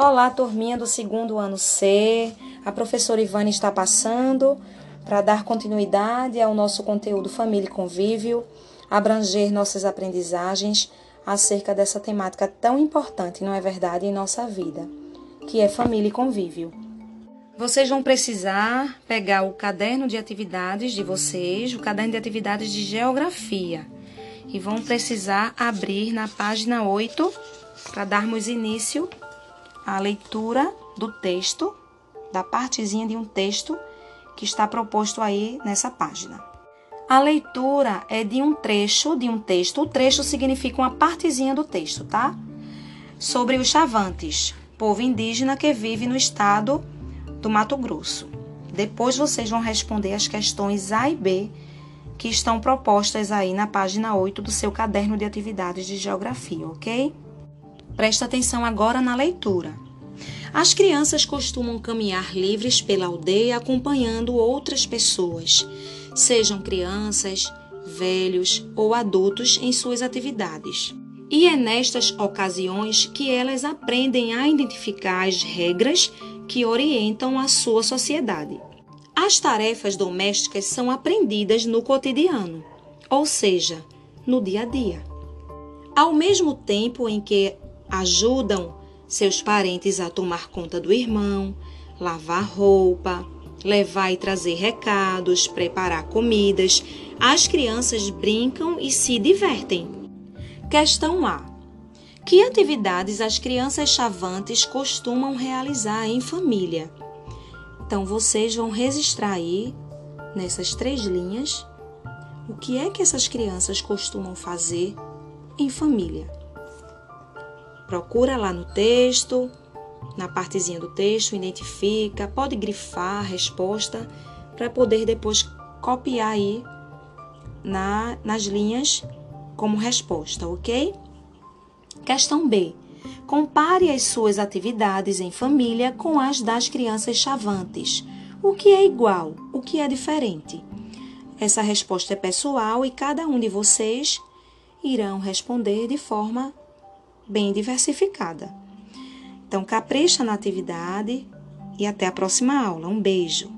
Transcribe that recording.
Olá, turminha do segundo ano C. A professora Ivane está passando para dar continuidade ao nosso conteúdo Família e Convívio, abranger nossas aprendizagens acerca dessa temática tão importante, não é verdade, em nossa vida, que é família e convívio. Vocês vão precisar pegar o caderno de atividades de vocês, o caderno de atividades de geografia, e vão precisar abrir na página 8 para darmos início a leitura do texto, da partezinha de um texto que está proposto aí nessa página. A leitura é de um trecho de um texto. O trecho significa uma partezinha do texto, tá? Sobre os chavantes, povo indígena que vive no estado do Mato Grosso. Depois vocês vão responder as questões A e B que estão propostas aí na página 8 do seu caderno de atividades de geografia, ok? Presta atenção agora na leitura. As crianças costumam caminhar livres pela aldeia acompanhando outras pessoas, sejam crianças, velhos ou adultos em suas atividades. E é nestas ocasiões que elas aprendem a identificar as regras que orientam a sua sociedade. As tarefas domésticas são aprendidas no cotidiano, ou seja, no dia a dia. Ao mesmo tempo em que ajudam seus parentes a tomar conta do irmão, lavar roupa, levar e trazer recados, preparar comidas, as crianças brincam e se divertem. Questão A. Que atividades as crianças chavantes costumam realizar em família? Então vocês vão registrar aí nessas três linhas o que é que essas crianças costumam fazer em família. Procura lá no texto, na partezinha do texto, identifica, pode grifar a resposta para poder depois copiar aí na, nas linhas como resposta, ok? Questão B. Compare as suas atividades em família com as das crianças chavantes. O que é igual? O que é diferente? Essa resposta é pessoal e cada um de vocês irão responder de forma bem diversificada. Então, capricha na atividade e até a próxima aula. Um beijo!